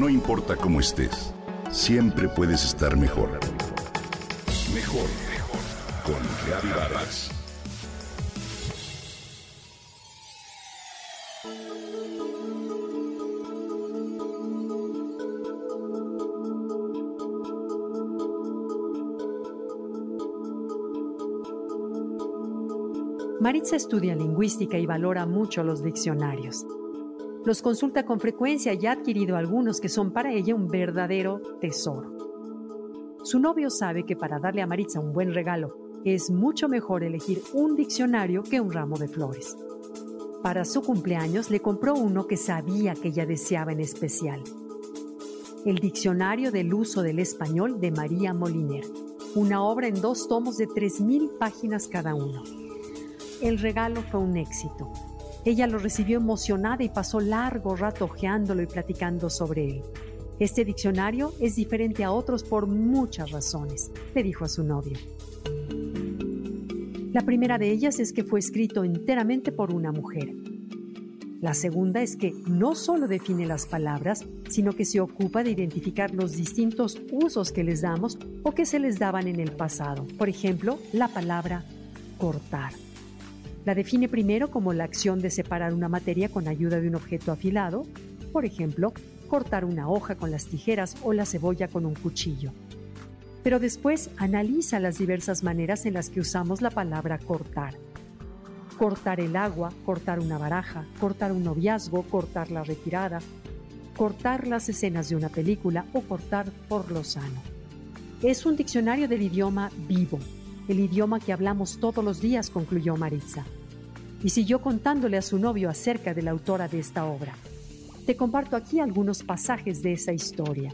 No importa cómo estés, siempre puedes estar mejor. Mejor, mejor. Con Reavivadas. Maritza estudia lingüística y valora mucho los diccionarios. Los consulta con frecuencia y ha adquirido algunos que son para ella un verdadero tesoro. Su novio sabe que para darle a Maritza un buen regalo es mucho mejor elegir un diccionario que un ramo de flores. Para su cumpleaños le compró uno que sabía que ella deseaba en especial. El Diccionario del Uso del Español de María Moliner, una obra en dos tomos de 3.000 páginas cada uno. El regalo fue un éxito. Ella lo recibió emocionada y pasó largo rato hojeándolo y platicando sobre él. Este diccionario es diferente a otros por muchas razones, le dijo a su novio. La primera de ellas es que fue escrito enteramente por una mujer. La segunda es que no solo define las palabras, sino que se ocupa de identificar los distintos usos que les damos o que se les daban en el pasado. Por ejemplo, la palabra cortar. La define primero como la acción de separar una materia con ayuda de un objeto afilado, por ejemplo, cortar una hoja con las tijeras o la cebolla con un cuchillo. Pero después analiza las diversas maneras en las que usamos la palabra cortar. Cortar el agua, cortar una baraja, cortar un noviazgo, cortar la retirada, cortar las escenas de una película o cortar por lo sano. Es un diccionario del idioma vivo, el idioma que hablamos todos los días, concluyó Maritza. Y siguió contándole a su novio acerca de la autora de esta obra. Te comparto aquí algunos pasajes de esa historia.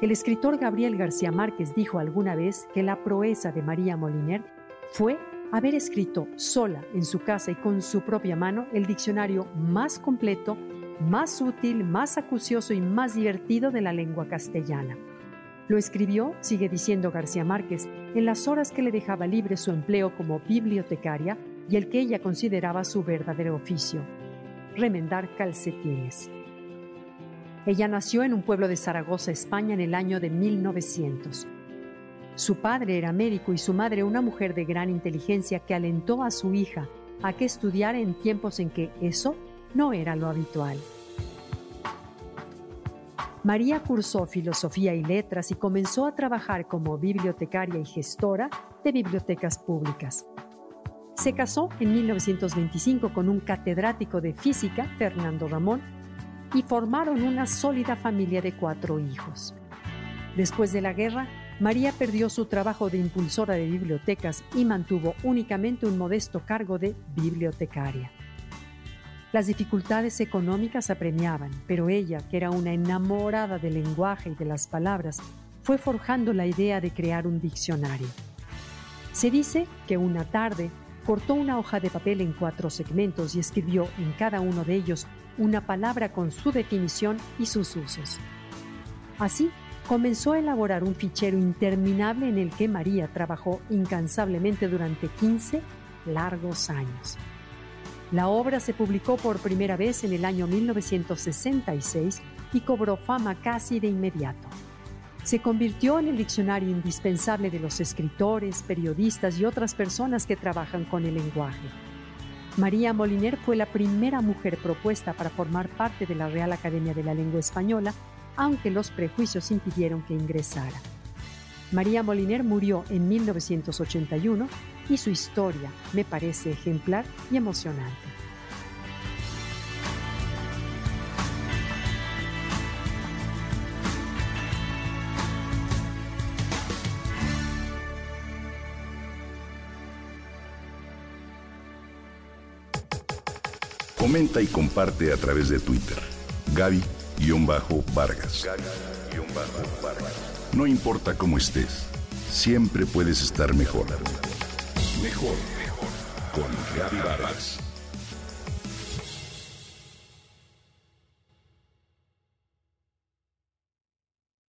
El escritor Gabriel García Márquez dijo alguna vez que la proeza de María Moliner fue haber escrito sola en su casa y con su propia mano el diccionario más completo, más útil, más acucioso y más divertido de la lengua castellana. Lo escribió, sigue diciendo García Márquez, en las horas que le dejaba libre su empleo como bibliotecaria y el que ella consideraba su verdadero oficio, remendar calcetines. Ella nació en un pueblo de Zaragoza, España, en el año de 1900. Su padre era médico y su madre una mujer de gran inteligencia que alentó a su hija a que estudiara en tiempos en que eso no era lo habitual. María cursó filosofía y letras y comenzó a trabajar como bibliotecaria y gestora de bibliotecas públicas. Se casó en 1925 con un catedrático de física, Fernando Ramón, y formaron una sólida familia de cuatro hijos. Después de la guerra, María perdió su trabajo de impulsora de bibliotecas y mantuvo únicamente un modesto cargo de bibliotecaria. Las dificultades económicas apremiaban, pero ella, que era una enamorada del lenguaje y de las palabras, fue forjando la idea de crear un diccionario. Se dice que una tarde cortó una hoja de papel en cuatro segmentos y escribió en cada uno de ellos una palabra con su definición y sus usos. Así, comenzó a elaborar un fichero interminable en el que María trabajó incansablemente durante 15 largos años. La obra se publicó por primera vez en el año 1966 y cobró fama casi de inmediato. Se convirtió en el diccionario indispensable de los escritores, periodistas y otras personas que trabajan con el lenguaje. María Moliner fue la primera mujer propuesta para formar parte de la Real Academia de la Lengua Española, aunque los prejuicios impidieron que ingresara. María Moliner murió en 1981 y su historia me parece ejemplar y emocionante. Comenta y comparte a través de Twitter. Gaby-Vargas. No importa cómo estés, siempre puedes estar mejor. Mejor, mejor. Con Gaby Vargas.